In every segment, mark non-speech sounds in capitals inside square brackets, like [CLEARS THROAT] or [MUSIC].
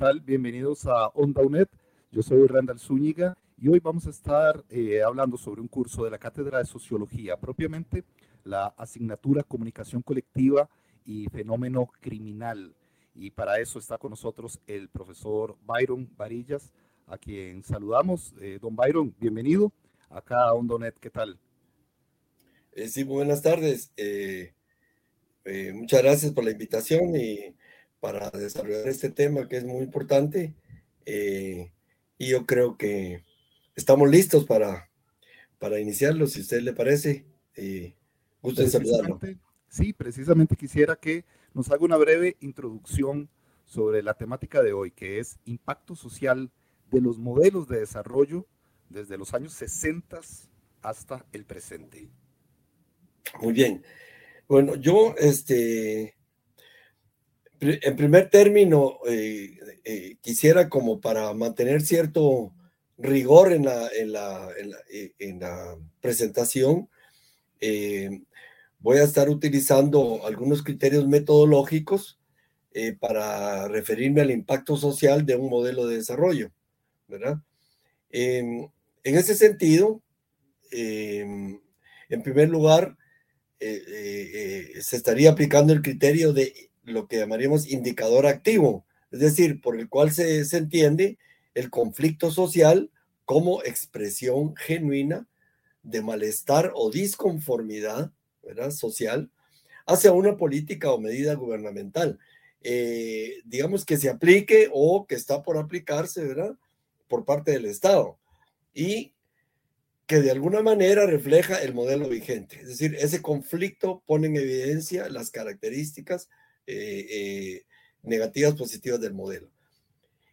Tal? Bienvenidos a Onda UNED. Yo soy Randall Zúñiga y hoy vamos a estar eh, hablando sobre un curso de la Cátedra de Sociología, propiamente la asignatura Comunicación Colectiva y Fenómeno Criminal. Y para eso está con nosotros el profesor Byron Varillas, a quien saludamos. Eh, don Byron, bienvenido acá a Ondonet, ¿qué tal? Eh, sí, buenas tardes. muchas gracias por la invitación y para desarrollar este tema que es muy importante. y yo creo que estamos listos para, para iniciarlo, si a usted le parece. Eh, gusto en saludarlo. Sí, precisamente quisiera que nos haga una breve introducción sobre la temática de hoy, que es impacto social de los modelos de desarrollo desde los años 60 hasta el presente. Muy bien. Bueno, yo, este, en primer término, eh, eh, quisiera como para mantener cierto rigor en la, la, presentación. Eh, voy a estar utilizando algunos criterios metodológicos eh, para referirme al impacto social de un modelo de desarrollo, ¿verdad? en ese sentido, em, en primer lugar, eh, se estaría aplicando el criterio de lo que llamaríamos indicador activo, es decir, por el cual se, se entiende el conflicto social como expresión genuina de malestar o disconformidad social hacia una política o medida gubernamental, eh, digamos que se aplique o que está por aplicarse ¿verdad? por parte del Estado y que de alguna manera refleja el modelo vigente. Es decir, ese conflicto pone en evidencia las características eh, eh, negativas positivas del modelo.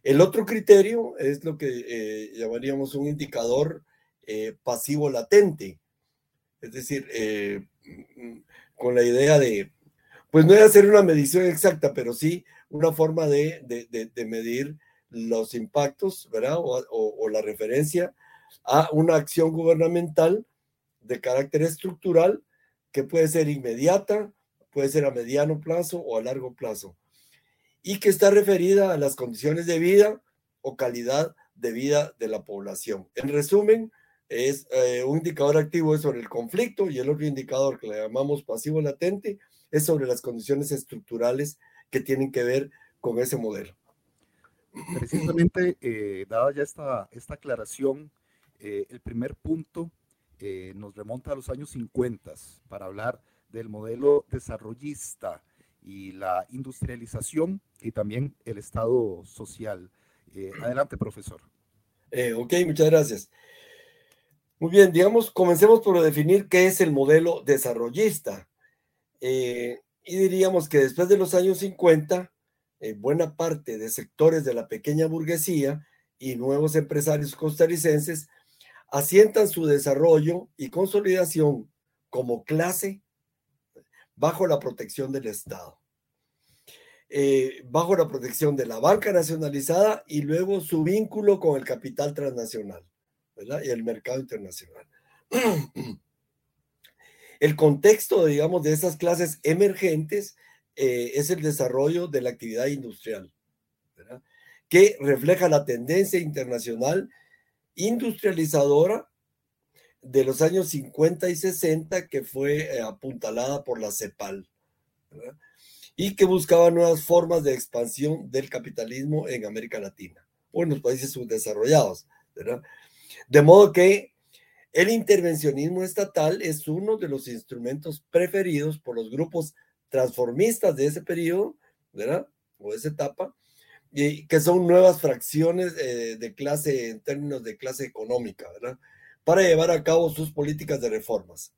El otro criterio es lo que eh, llamaríamos un indicador pasivo latente, es decir, con la idea de, pues no es hacer una medición exacta, pero sí una forma de, medir los impactos, ¿verdad? o, la referencia a una acción gubernamental de carácter estructural que puede ser inmediata, puede ser a mediano plazo o a largo plazo y que está referida a las condiciones de vida o calidad de vida de la población. En resumen, es eh, un indicador activo es sobre el conflicto y el otro indicador que le llamamos pasivo latente es sobre las condiciones estructurales que tienen que ver con ese modelo. Precisamente, eh, dada ya esta, esta aclaración, eh, el primer punto nos remonta a los años 50 para hablar del modelo desarrollista y la industrialización y también el Estado social. Eh, adelante, profesor. Eh, ok, muchas gracias. Muy bien, digamos, comencemos por definir qué es el modelo desarrollista. Eh, y diríamos que después de los años 50, buena parte de sectores de la pequeña burguesía y nuevos empresarios costarricenses asientan su desarrollo y consolidación como clase bajo la protección del Estado, eh, bajo la protección de la banca nacionalizada y luego su vínculo con el capital transnacional y el mercado internacional. [CLEARS THROAT] El contexto, digamos, de esas clases emergentes eh, es el desarrollo de la actividad industrial, que refleja la tendencia internacional industrializadora de los años 50 y 60 que fue eh, apuntalada por la CEPAL y que buscaba nuevas formas de expansión del capitalismo en América Latina o en los países subdesarrollados. De modo que el intervencionismo estatal es uno de los instrumentos preferidos por los grupos transformistas de ese periodo, ¿verdad? O de esa etapa, y que son nuevas fracciones eh, de clase en términos de clase económica, ¿verdad? Para llevar a cabo sus políticas de reformas.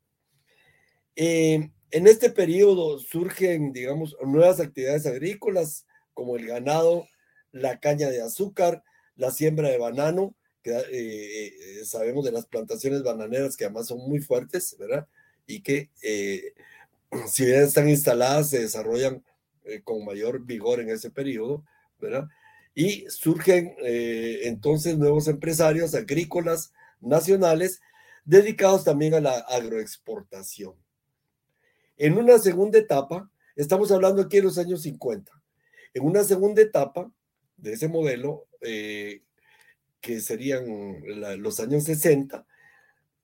Eh, en este periodo surgen, digamos, nuevas actividades agrícolas como el ganado, la caña de azúcar, la siembra de banano, que eh, eh, sabemos de las plantaciones bananeras que además son muy fuertes, ¿verdad? Y que [CLEARS THROAT] si bien están instaladas, se desarrollan con mayor vigor en ese periodo, ¿verdad? Y surgen entonces nuevos empresarios agrícolas nacionales dedicados también a la agroexportación. En una segunda etapa, estamos hablando aquí de los años 50, en una segunda etapa de ese modelo, eh, que serían los años 60,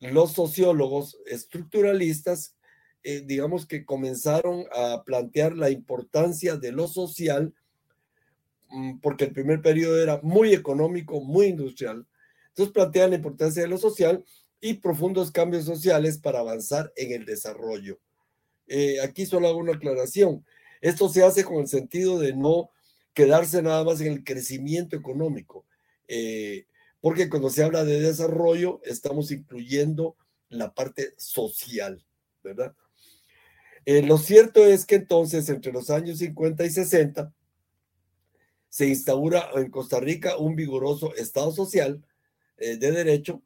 los sociólogos estructuralistas, eh, digamos que comenzaron a plantear la importancia de lo social, mm, porque el primer periodo era muy económico, muy industrial. Entonces plantean la importancia de lo social y profundos cambios sociales para avanzar en el desarrollo. Eh, aquí solo hago una aclaración. Esto se hace con el sentido de no quedarse nada más en el crecimiento económico, eh, porque cuando se habla de desarrollo estamos incluyendo la parte social, ¿verdad? Eh, lo cierto es que entonces entre los años 50 y 60 se instaura en Costa Rica un vigoroso Estado social de derecho,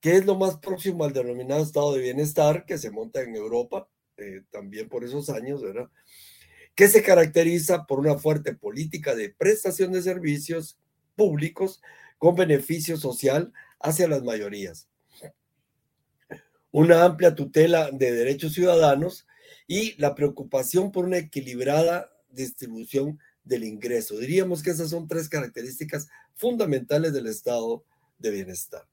que es lo más próximo al denominado Estado de Bienestar que se monta en Europa eh, también por esos años, ¿verdad? Que se caracteriza por una fuerte política de prestación de servicios públicos con beneficio social hacia las mayorías. Una amplia tutela de derechos ciudadanos y la preocupación por una equilibrada distribución del ingreso. Diríamos que esas son tres características fundamentales del estado de bienestar.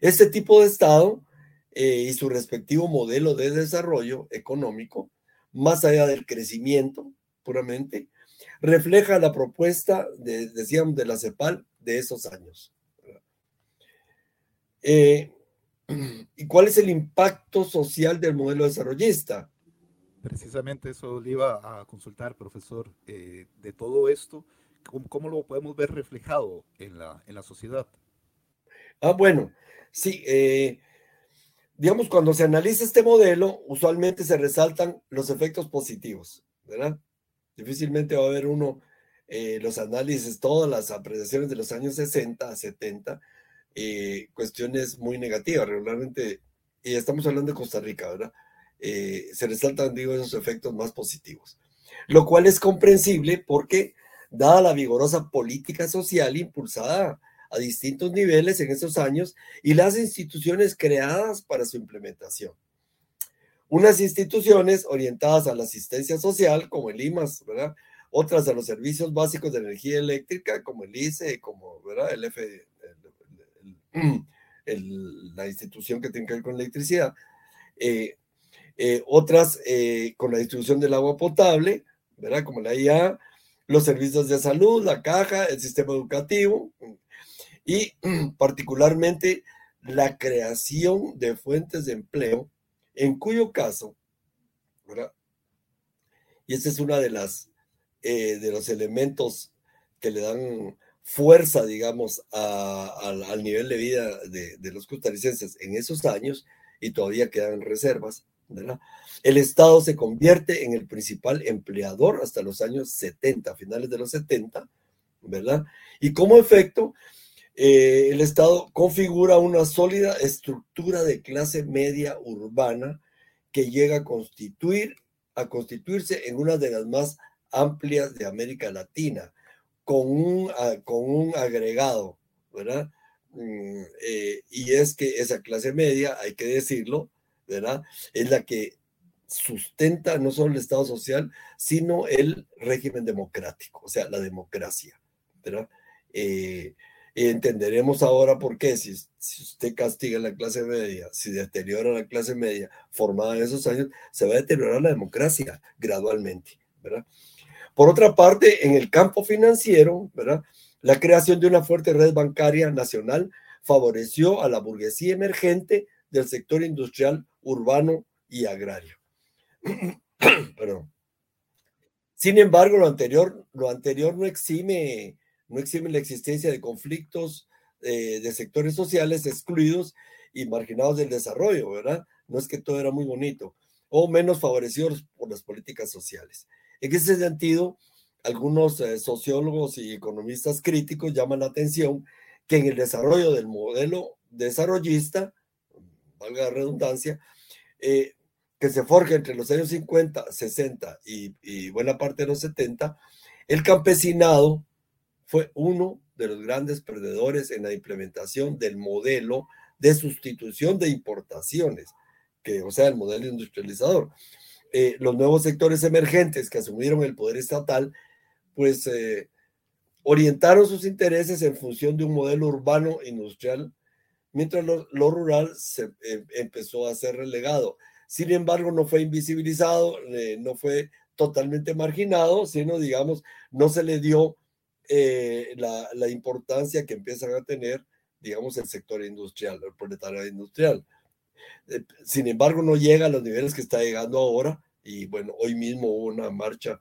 Este tipo de estado eh, y su respectivo modelo de desarrollo económico, más allá del crecimiento puramente, refleja la propuesta, de, decíamos, de la CEPAL de esos años. Eh, [CLEARS THROAT] ¿Y cuál es el impacto social del modelo desarrollista? Precisamente eso le iba a consultar, profesor, eh, de todo esto, ¿cómo, lo podemos ver reflejado en la, en la sociedad? Ah, bueno, sí, digamos, cuando se analiza este modelo, usualmente se resaltan los efectos positivos, ¿verdad? Difícilmente va a haber uno, eh, los análisis, todas las apreciaciones de los años 60 a 70, eh, cuestiones muy negativas, regularmente, y estamos hablando de Costa Rica, ¿verdad? Eh, se resaltan, digo, esos efectos más positivos, lo cual es comprensible porque, dada la vigorosa política social impulsada a distintos niveles en esos años y las instituciones creadas para su implementación. Unas instituciones orientadas a la asistencia social, como el IMAS, ¿verdad? Otras a los servicios básicos de energía eléctrica, como el ICE, como ¿verdad? el F, la institución que tiene que ver con electricidad. Eh, eh, otras eh, con la distribución del agua potable, ¿verdad? Como la IA, los servicios de salud, la caja, el sistema educativo, y particularmente la creación de fuentes de empleo, en cuyo caso, ¿verdad? y este es uno de, las, eh, de los elementos que le dan fuerza, digamos, al nivel de vida de, de, los costarricenses en esos años, y todavía quedan reservas, ¿verdad? El Estado se convierte en el principal empleador hasta los años 70, finales de los 70, ¿verdad? Y como efecto, eh, el Estado configura una sólida estructura de clase media urbana que llega a constituir, a constituirse en una de las más amplias de América Latina, con un, con un agregado, ¿verdad? Mm, eh, y es que esa clase media, hay que decirlo, ¿verdad? Es la que sustenta no solo el Estado social, sino el régimen democrático, o sea, la democracia, ¿verdad? Eh, entenderemos ahora por qué, si, si, usted castiga la clase media, si deteriora la clase media formada en esos años, se va a deteriorar la democracia gradualmente, ¿verdad? Por otra parte, en el campo financiero, ¿verdad? La creación de una fuerte red bancaria nacional favoreció a la burguesía emergente del sector industrial, urbano y agrario. [CLEARS THROAT] Perdón. Sin embargo, lo anterior, lo anterior no exime no exime la existencia de conflictos eh, de sectores sociales excluidos y marginados del desarrollo, ¿verdad? No es que todo era muy bonito, o menos favorecidos por las políticas sociales. En ese sentido, algunos eh, sociólogos y economistas críticos llaman la atención que en el desarrollo del modelo desarrollista, valga la redundancia, eh, que se forja entre los años 50, 60 y, buena parte de los 70, el campesinado fue uno de los grandes perdedores en la implementación del modelo de sustitución de importaciones, que, o sea, el modelo industrializador. Eh, los nuevos sectores emergentes que asumieron el poder estatal, pues eh, orientaron sus intereses en función de un modelo urbano industrial, mientras lo, rural se em, empezó a ser relegado. Sin embargo, no fue invisibilizado, eh, no fue totalmente marginado, sino, digamos, no se le dio eh, la, importancia que empiezan a tener, digamos, el sector industrial, el proletariado industrial. Eh, sin embargo, no llega a los niveles que está llegando ahora y bueno, hoy mismo hubo una marcha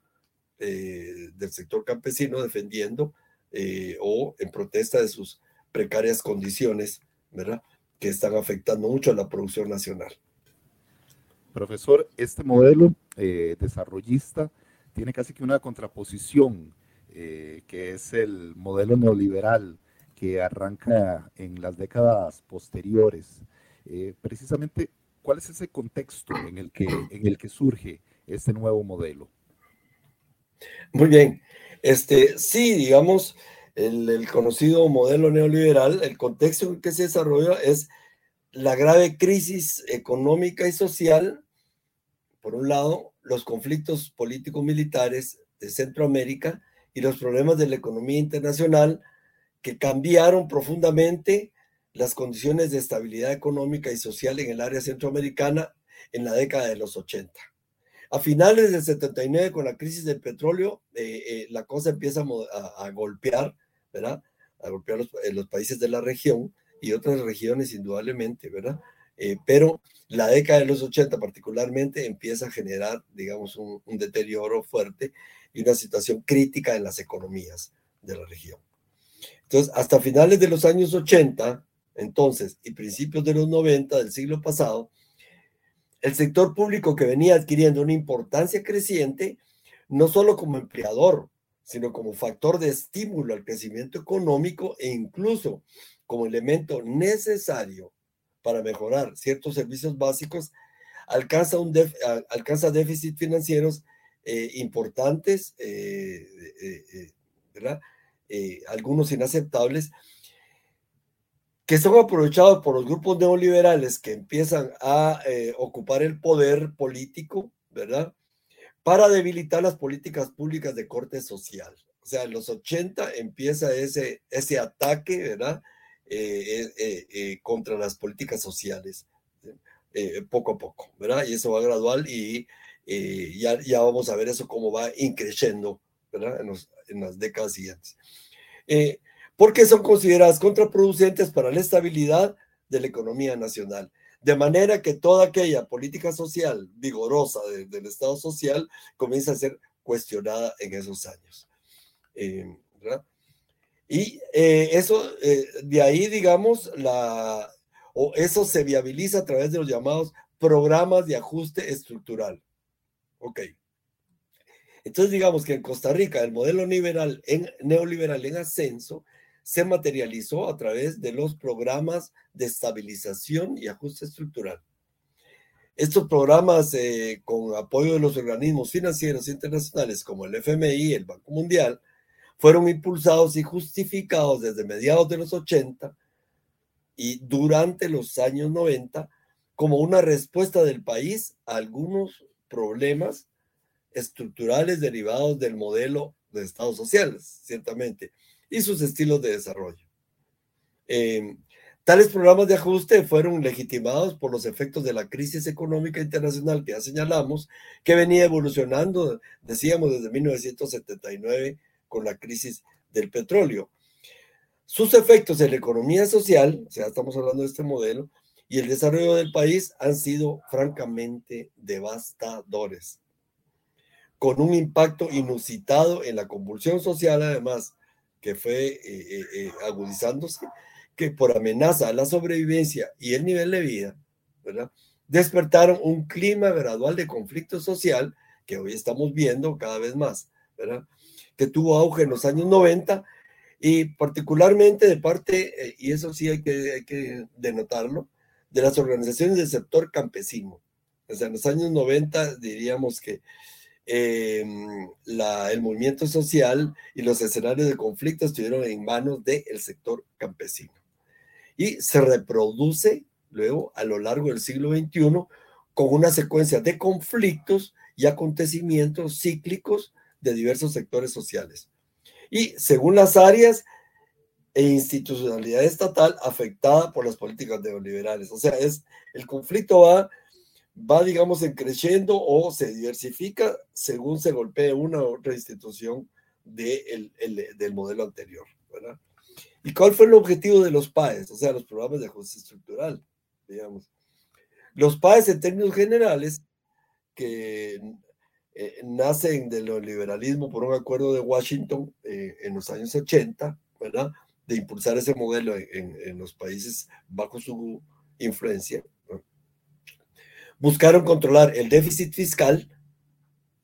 del sector campesino defendiendo o en protesta de sus precarias condiciones, ¿verdad? Que están afectando mucho a la producción nacional. Profesor, este modelo eh, desarrollista tiene casi que una contraposición, eh, que es el modelo neoliberal que arranca en las décadas posteriores. Eh, precisamente, ¿cuál es ese contexto en el que, en el que surge este nuevo modelo? Muy bien. Este, sí, digamos, el, el conocido modelo neoliberal, el contexto en que se desarrolla es la grave crisis económica y social, por un lado, los conflictos políticos militares de Centroamérica y los problemas de la economía internacional que cambiaron profundamente las condiciones de estabilidad económica y social en el área centroamericana en la década de los 80. A finales del 79, con la crisis del petróleo, eh, eh, la cosa empieza a, golpear, ¿verdad? A golpear los, los países de la región y otras regiones indudablemente, ¿verdad? Eh, pero la década de los 80 particularmente empieza a generar, digamos, un, deterioro fuerte y una situación crítica en las economías de la región. Entonces, hasta finales de los años 80, entonces, y principios de los 90 del siglo pasado, el sector público que venía adquiriendo una importancia creciente, no solo como empleador, sino como factor de estímulo al crecimiento económico e incluso como elemento necesario para mejorar ciertos servicios básicos, alcanza, un alcanza déficits financieros eh, importantes, eh, eh, ¿verdad? algunos inaceptables, que son aprovechados por los grupos neoliberales que empiezan a ocupar el poder político, ¿verdad? Para debilitar las políticas públicas de corte social. O sea, en los 80 empieza ese, ese ataque, ¿verdad? Eh, eh, eh, contra las políticas sociales, poco a poco, ¿verdad? Y eso va gradual y ya, ya vamos a ver eso cómo va increciendo, ¿verdad? En, en las décadas siguientes. porque son consideradas contraproducentes para la estabilidad de la economía nacional. De manera que toda aquella política social vigorosa del Estado social comienza a ser cuestionada en esos años. ¿verdad? Y eh, eso, eh, de ahí, digamos, la, o eso se viabiliza a través de los llamados programas de ajuste estructural. Ok. Entonces, digamos que en Costa Rica el modelo liberal en, neoliberal en ascenso se materializó a través de los programas de estabilización y ajuste estructural. Estos programas, eh, con apoyo de los organismos financieros internacionales como el FMI, el Banco Mundial, fueron impulsados y justificados desde mediados de los 80 y durante los años 90 como una respuesta del país a algunos problemas estructurales derivados del modelo de estados sociales, ciertamente, y sus estilos de desarrollo. Em, tales programas de ajuste fueron legitimados por los efectos de la crisis económica internacional que ya señalamos, que venía evolucionando, decíamos, desde 1979 con la crisis del petróleo. Sus efectos en la economía social, o sea, estamos hablando de este modelo, y el desarrollo del país han sido francamente devastadores, con un impacto inusitado en la convulsión social, además, que fue eh, eh, eh, agudizándose, que por amenaza a la sobrevivencia y el nivel de vida, ¿verdad? despertaron un clima gradual de conflicto social que hoy estamos viendo cada vez más. ¿verdad? Que tuvo auge en los años 90 y particularmente de parte, eh, y eso sí hay que, hay que denotarlo, de las organizaciones del sector campesino. O sea, en los años 90 diríamos que la, el movimiento social y los escenarios de conflicto estuvieron en manos del sector campesino. Y se reproduce luego a lo largo del siglo XXI con una secuencia de conflictos y acontecimientos cíclicos de diversos sectores sociales y según las áreas e institucionalidad estatal afectada por las políticas neoliberales. O sea, es, el conflicto va, va, digamos, en creciendo o se diversifica según se golpee una u otra institución de el, del modelo anterior. ¿verdad? ¿Y cuál fue el objetivo de los PAES? O sea, los programas de ajuste estructural, digamos. Los PAES en términos generales, que eh, nacen del neoliberalismo por un acuerdo de Washington eh, en los años 80, ¿verdad? De impulsar ese modelo en, los países bajo su influencia. Buscaron controlar el déficit fiscal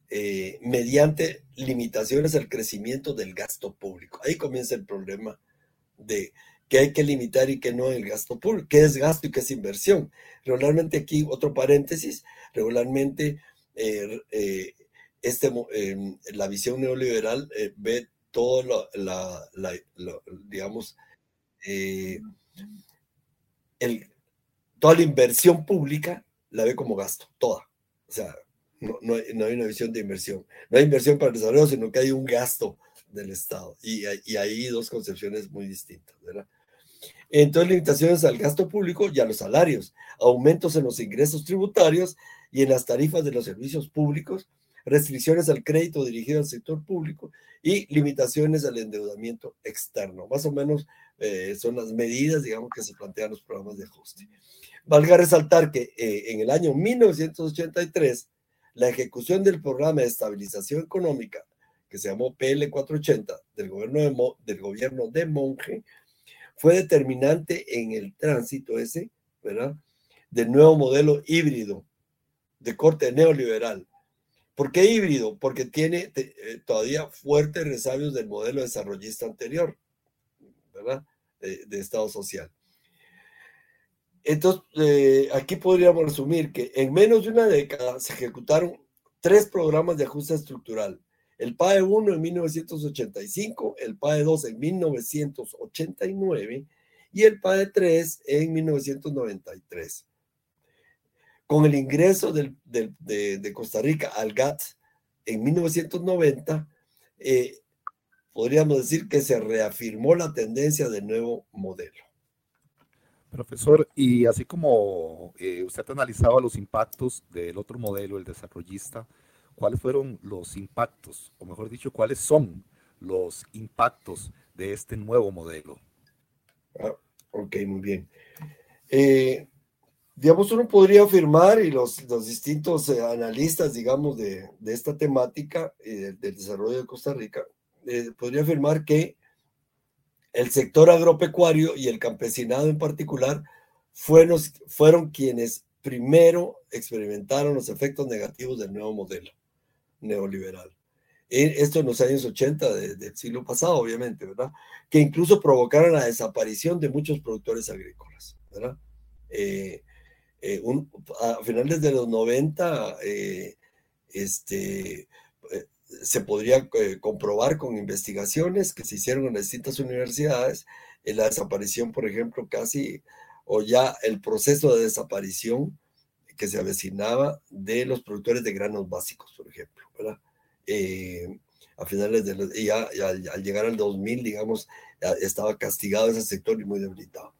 eh, mediante limitaciones al crecimiento del gasto público. Ahí comienza el problema de qué hay que limitar y qué no el gasto público, qué es gasto y qué es inversión. Regularmente aquí, otro paréntesis, regularmente este, em, la visión neoliberal eh, ve todo la, digamos, eh, el, toda la inversión pública la ve como gasto, toda. O sea, no, hay, una visión de inversión. No hay inversión para el desarrollo, sino que hay un gasto del Estado. Y, y hay dos concepciones muy distintas, ¿verdad? Entonces, limitaciones al gasto público y a los salarios, aumentos en los ingresos tributarios y en las tarifas de los servicios públicos, restricciones al crédito dirigido al sector público y limitaciones al endeudamiento externo. Más o menos eh, son las medidas, digamos, que se plantean los programas de ajuste. Valga resaltar que eh, en el año 1983, la ejecución del programa de estabilización económica, que se llamó PL 480 del gobierno de, del gobierno de Monge, fue determinante en el tránsito ese, ¿verdad? Del nuevo modelo híbrido de corte neoliberal ¿Por qué híbrido? Porque tiene eh, todavía fuertes resabios del modelo desarrollista anterior, ¿verdad? De, Estado social. Entonces, eh, aquí podríamos resumir que en menos de una década se ejecutaron tres programas de ajuste estructural. El PAE 1 en 1985, el PAE 2 en 1989 y el PAE 3 en 1993 con el ingreso de, Costa Rica al GATT en 1990, eh, podríamos decir que se reafirmó la tendencia del nuevo modelo. Profesor, y así como eh, usted analizaba los impactos del otro modelo, el desarrollista, ¿cuáles fueron los impactos, o mejor dicho, cuáles son los impactos de este nuevo modelo? Ah, ok, muy bien. Eh, digamos, uno podría afirmar, y los, los distintos eh, analistas, digamos, de, de esta temática y del, desarrollo de Costa Rica, eh, podría afirmar que el sector agropecuario y el campesinado en particular fueron, fueron quienes primero experimentaron los efectos negativos del nuevo modelo neoliberal. E, esto en los años 80 del siglo pasado, obviamente, ¿verdad? Que incluso provocaron la desaparición de muchos productores agrícolas, ¿verdad? Eh, eh, a finales de los 90, eh, este, eh, se podría comprobar con investigaciones que se hicieron en distintas universidades, en la desaparición, por ejemplo, casi, o ya el proceso de desaparición que se avecinaba de los productores de granos básicos, por ejemplo, a finales de los, y al, al, llegar al 2000, digamos, estaba castigado ese sector y muy debilitado.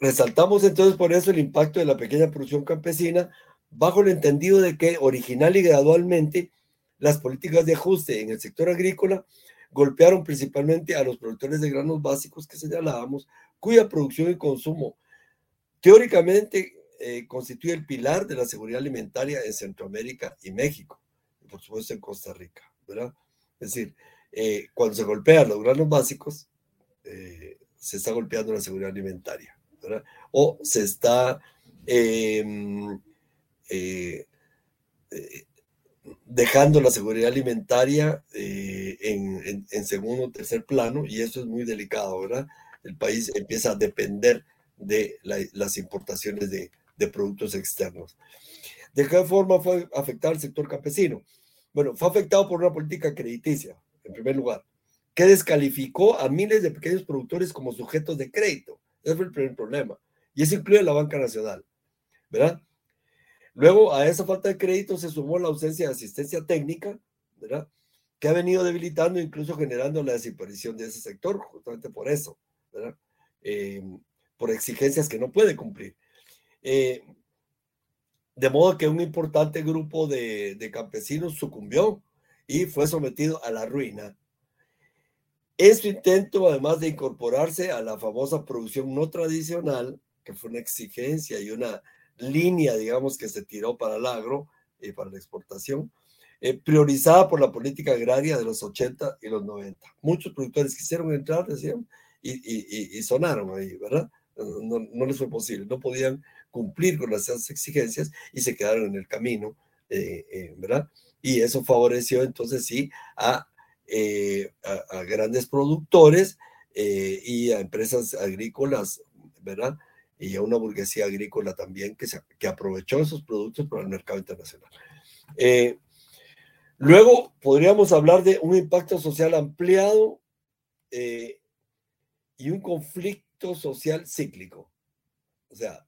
Resaltamos entonces por eso el impacto de la pequeña producción campesina bajo el entendido de que original y gradualmente las políticas de ajuste en el sector agrícola golpearon principalmente a los productores de granos básicos que señalábamos, cuya producción y consumo teóricamente eh, constituye el pilar de la seguridad alimentaria en Centroamérica y México, y por supuesto en Costa Rica, ¿verdad? Es decir, eh, cuando se golpean los granos básicos, eh, se está golpeando la seguridad alimentaria o se está em, eh, eh, dejando la seguridad alimentaria eh, en, segundo o tercer plano y eso es muy delicado, ¿verdad? El país empieza a depender de las importaciones de, de productos externos. ¿De qué forma fue afectado el sector campesino? Bueno, fue afectado por una política crediticia, en primer lugar, que descalificó a miles de pequeños productores como sujetos de crédito. Ese fue el primer problema. Y eso incluye la banca nacional, ¿verdad? Luego, a esa falta de crédito se sumó la ausencia de asistencia técnica, ¿verdad? Que ha venido debilitando, incluso generando la desaparición de ese sector, justamente por eso, ¿verdad? Eh, por exigencias que no puede cumplir. Eh, de modo que un importante grupo de, campesinos sucumbió y fue sometido a la ruina. En su intento, además de incorporarse a la famosa producción no tradicional, que fue una exigencia y una línea, digamos, que se tiró para el agro y para la exportación, eh, priorizada por la política agraria de los 80 y los 90. Muchos productores quisieron entrar, decían, y, sonaron ahí, ¿verdad? No, no, les fue posible, no podían cumplir con las exigencias y se quedaron en el camino, eh, eh, ¿verdad? Y eso favoreció entonces sí a, eh, a, grandes productores y a empresas agrícolas, ¿verdad? Y a una burguesía agrícola también que, se, que aprovechó esos productos para el mercado internacional. luego podríamos hablar de un impacto social ampliado y un conflicto social cíclico. O sea,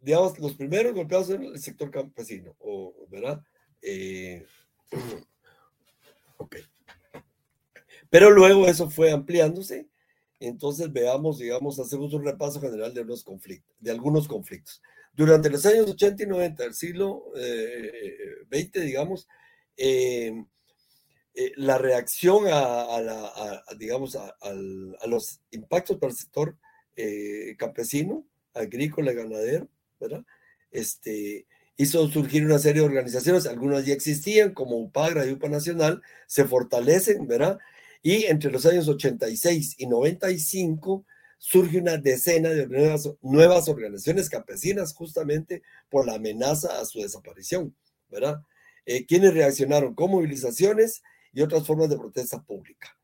digamos, los primeros golpeados en el sector campesino, ¿verdad? Eh, [CLEARS THROAT] ok. Pero luego eso fue ampliándose. Entonces veamos, digamos, hacemos un repaso general de, los conflictos, de algunos conflictos. Durante los años 80 y 90 del siglo XX, eh, digamos, eh, la reacción a, la, digamos, a, los impactos para el sector campesino, agrícola ganadero, ¿verdad? Este, hizo surgir una serie de organizaciones, algunas ya existían, como UPAGRA y UPA Nacional, se fortalecen, ¿verdad? Y entre los años 86 y 95 surge una decena de nuevas, nuevas organizaciones campesinas justamente por la amenaza a su desaparición, ¿verdad? Eh, quienes reaccionaron con movilizaciones y otras formas de protesta pública.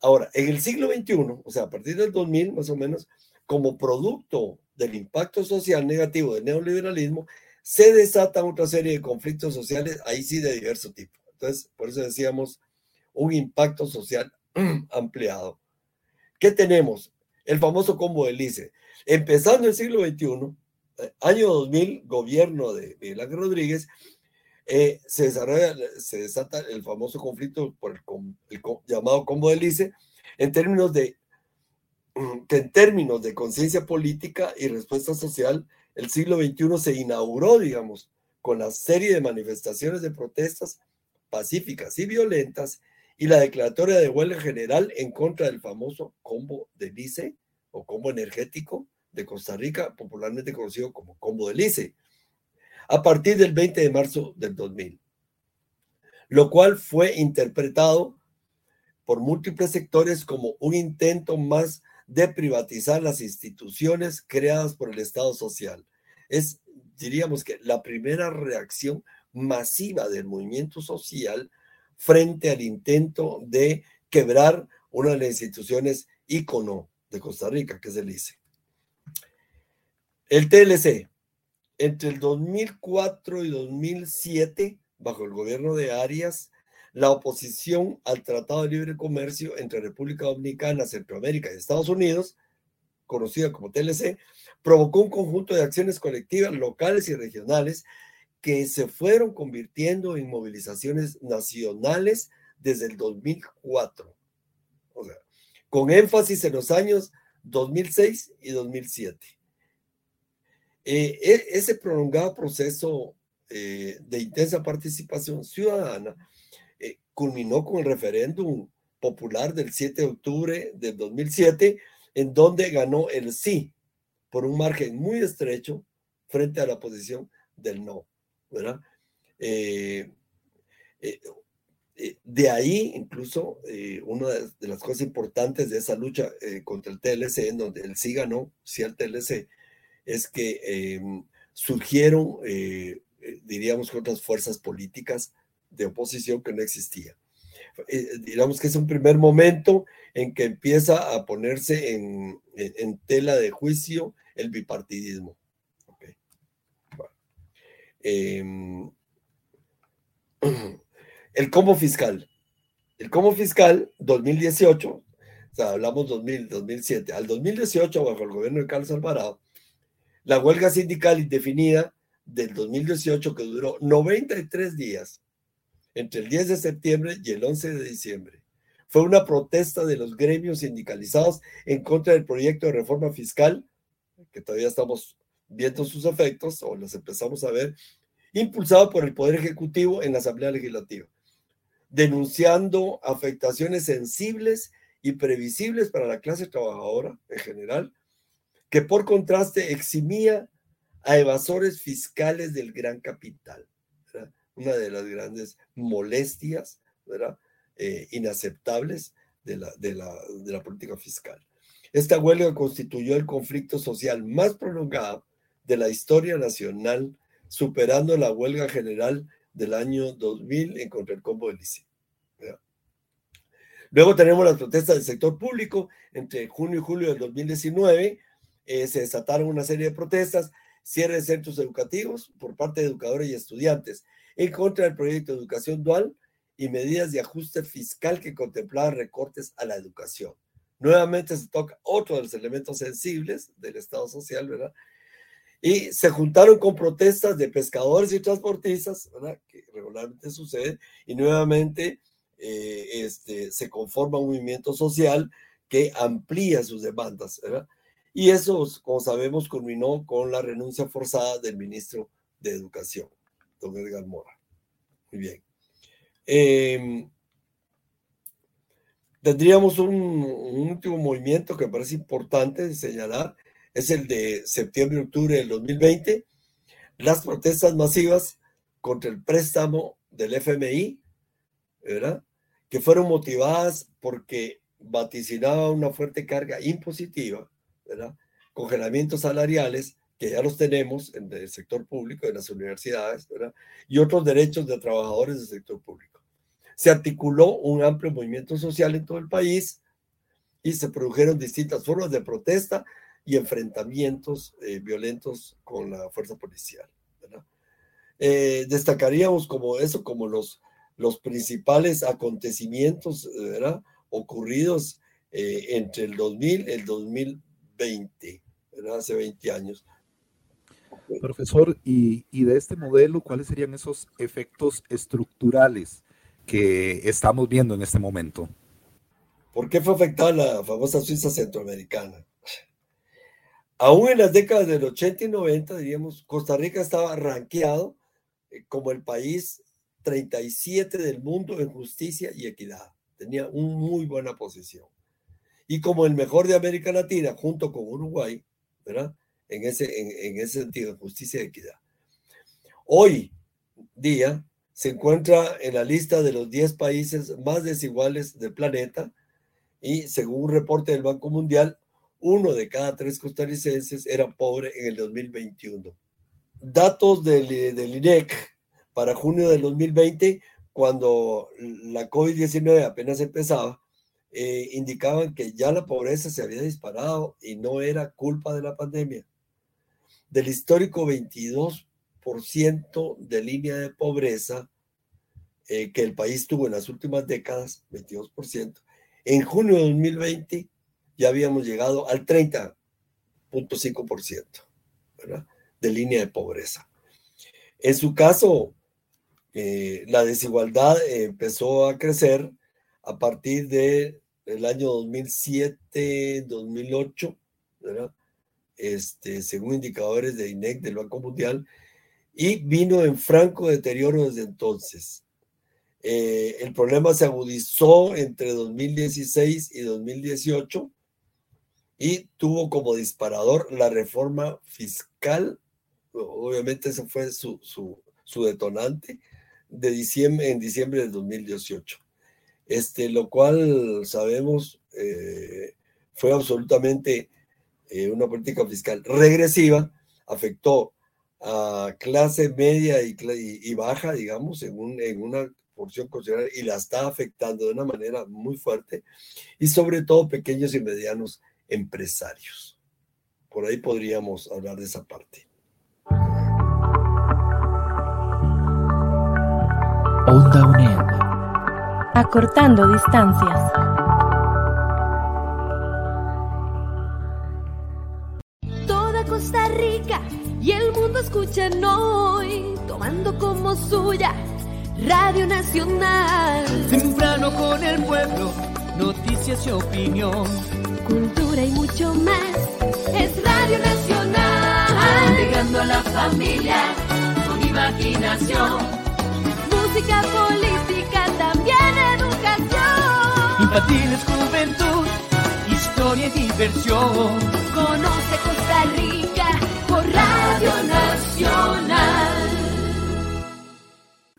Ahora, en el siglo XXI, o sea, a partir del 2000 más o menos, como producto del impacto social negativo del neoliberalismo, se desata otra serie de conflictos sociales, ahí sí de diverso tipo. Entonces, por eso decíamos un impacto social [CLEARS THROAT] ampliado. ¿Qué tenemos? El famoso combo del ICE. Empezando el siglo XXI, eh, año 2000, gobierno de Miguel Rodríguez, eh, se desarrolla, se desata el famoso conflicto por el, llamado combo del en términos de [CLEARS THROAT] que en términos de conciencia política y respuesta social, el siglo XXI se inauguró, digamos, con la serie de manifestaciones de protestas pacíficas y violentas y la declaratoria de huelga general en contra del famoso combo del ICE o combo energético de Costa Rica, popularmente conocido como combo del ICE, a partir del 20 de marzo del 2000, lo cual fue interpretado por múltiples sectores como un intento más de privatizar las instituciones creadas por el Estado social. Es, diríamos que, la primera reacción masiva del movimiento social frente al intento de quebrar una de las instituciones ícono de Costa Rica, que es el ICE. El TLC, entre el 2004 y 2007, bajo el gobierno de Arias, la oposición al Tratado de Libre Comercio entre República Dominicana, Centroamérica y Estados Unidos, conocida como TLC, provocó un conjunto de acciones colectivas locales y regionales que se fueron convirtiendo en movilizaciones nacionales desde el 2004, o sea, con énfasis en los años 2006 y 2007. Eh, e, ese prolongado proceso eh, de intensa participación ciudadana culminó con el referéndum popular del 7 de octubre del 2007, en donde ganó el sí por un margen muy estrecho frente a la posición del no, Eh, eh, eh, de ahí, incluso, una de las cosas importantes de esa lucha contra el TLC, en donde el sí ganó, sí al TLC, es que surgieron, diríamos, otras fuerzas políticas de oposición que no existía. Eh, digamos que es un primer momento en que empieza a ponerse en, tela de juicio el bipartidismo. Em, [CLEARS THROAT] el combo fiscal. El combo fiscal 2018, o hablamos 2000, 2007, al 2018, bajo el gobierno de Carlos Alvarado, la huelga sindical indefinida del 2018 que duró 93 días, entre el 10 de septiembre y el 11 de diciembre. Fue una protesta de los gremios sindicalizados en contra del proyecto de reforma fiscal, que todavía estamos viendo sus efectos o los empezamos a ver, impulsado por el Poder Ejecutivo en la Asamblea Legislativa, denunciando afectaciones sensibles y previsibles para la clase trabajadora en general, que por contraste eximía a evasores fiscales del gran capital. Una de las grandes molestias eh, inaceptables de la, de, la, de la política fiscal. Esta huelga constituyó el conflicto social más prolongado de la historia nacional, superando la huelga general del año 2000 en contra del combo del ICE. Luego tenemos las protestas del sector público. Entre junio y julio del 2019 eh, se desataron una serie de protestas cierre de centros educativos por parte de educadores y estudiantes, en contra del proyecto de educación dual y medidas de ajuste fiscal que contemplaban recortes a la educación. Nuevamente se toca otro de los elementos sensibles del Estado social, ¿verdad? Y se juntaron con protestas de pescadores y transportistas, ¿verdad? Que regularmente sucede, y nuevamente eh, este, se conforma un movimiento social que amplía sus demandas, ¿verdad? Y eso, como sabemos, culminó con la renuncia forzada del ministro de Educación, don Edgar Mora. Muy bien. Em, tendríamos un, último movimiento que me parece importante señalar, es el de septiembre-octubre del 2020, las protestas masivas contra el préstamo del FMI, ¿verdad? Que fueron motivadas porque vaticinaba una fuerte carga impositiva Congelamientos salariales, que ya los tenemos en el sector público, en las universidades, Y otros derechos de trabajadores del sector público. Se articuló un amplio movimiento social en todo el país y se produjeron distintas formas de protesta y enfrentamientos eh, violentos con la fuerza policial. Eh, destacaríamos como eso, como los, los principales acontecimientos ocurridos eh, entre el 2000 y el 2020 20, hace 20 años. Profesor, y, y, de este modelo, ¿cuáles serían esos efectos estructurales que estamos viendo en este momento? ¿Por qué fue afectada la famosa Suiza centroamericana? Aún en las décadas del 80 y 90, diríamos, Costa Rica estaba rankeado eh, como el país 37 del mundo en justicia y equidad. Tenía una muy buena posición y como el mejor de América Latina, junto con Uruguay, ¿verdad? En, ese sentido, justicia y equidad. Hoy día se encuentra en la lista de los 10 países más desiguales del planeta y según un reporte del Banco Mundial, uno de cada tres costarricenses era pobre en el 2021. Datos del, del INEC para junio del 2020, cuando la COVID-19 apenas empezaba, eh, indicaban que ya la pobreza se había disparado y no era culpa de la pandemia. Del histórico 22% de línea de pobreza eh, que el país tuvo en las últimas décadas, 22%, en junio de 2020 ya habíamos llegado al 30.5% de línea de pobreza. En su caso, eh, la desigualdad empezó a crecer a partir de el año 2007, 2008, ¿verdad? Este, según indicadores de INEC del Banco Mundial, y vino en franco deterioro desde entonces. Eh, el problema se agudizó entre 2016 y 2018 y tuvo como disparador la reforma fiscal, obviamente ese fue su, su, su detonante, de diciembre, en diciembre del 2018 este, lo cual sabemos eh, fue absolutamente eh, una política fiscal regresiva, afectó a clase media y, baja, digamos, en, en una porción considerable y la está afectando de una manera muy fuerte, y sobre todo pequeños y medianos empresarios. Por ahí podríamos hablar de esa parte. Onda UNED. Acortando distancias. Toda Costa Rica y el mundo escuchan hoy, tomando como suya Radio Nacional. Temprano con el pueblo, noticias y opinión. Cultura y mucho más. Es Radio Nacional. Llegando a la familia con imaginación. Música, política, también educación. Infantiles, juventud, historia y diversión. Conoce Costa Rica por Radio Nacional.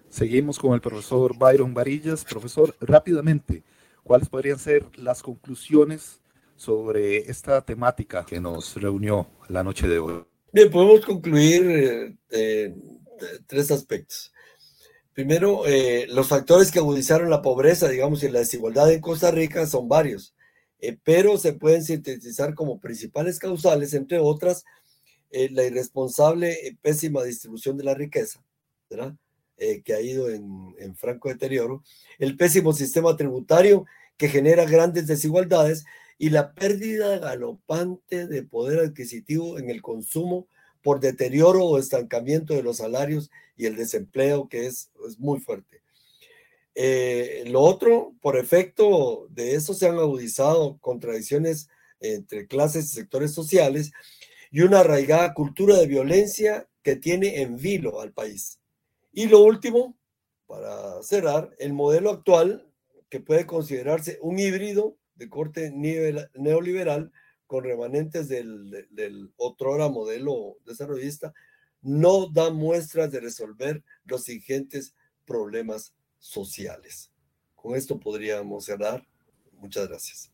Seguimos con el profesor Byron Varillas. Profesor, rápidamente, ¿cuáles podrían ser las conclusiones sobre esta temática que nos reunió la noche de hoy? Bien, podemos concluir eh, eh, tres aspectos. Primero, eh, los factores que agudizaron la pobreza, digamos, y la desigualdad en Costa Rica son varios, pero se pueden sintetizar como principales causales, entre otras, la irresponsable pésima distribución de la riqueza, ¿verdad? Eh, que ha ido en, franco deterioro, el pésimo sistema tributario que genera grandes desigualdades y la pérdida galopante de poder adquisitivo en el consumo por deterioro o estancamiento de los salarios y el desempleo que es, es muy fuerte. Eh, lo otro, por efecto de eso se han agudizado contradicciones entre clases y sectores sociales y una arraigada cultura de violencia que tiene en vilo al país. Y lo último, para cerrar, el modelo actual, que puede considerarse un híbrido de corte neoliberal con remanentes del, del otrora modelo desarrollista, no da muestras de resolver los ingentes problemas sociales. Con esto podríamos cerrar. Muchas gracias.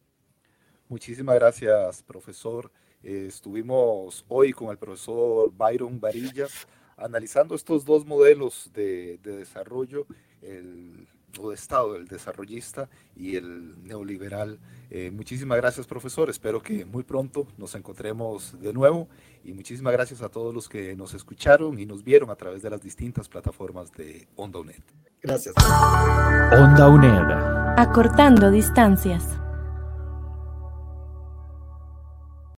Muchísimas gracias, profesor. Estuvimos hoy con el profesor Byron Varillas analizando estos dos modelos de, desarrollo, el o de Estado, el desarrollista y el neoliberal. Eh, muchísimas gracias, profesor. Espero que muy pronto nos encontremos de nuevo y muchísimas gracias a todos los que nos escucharon y nos vieron a través de las distintas plataformas de Onda UNED. Gracias. Onda UNED. Acortando distancias.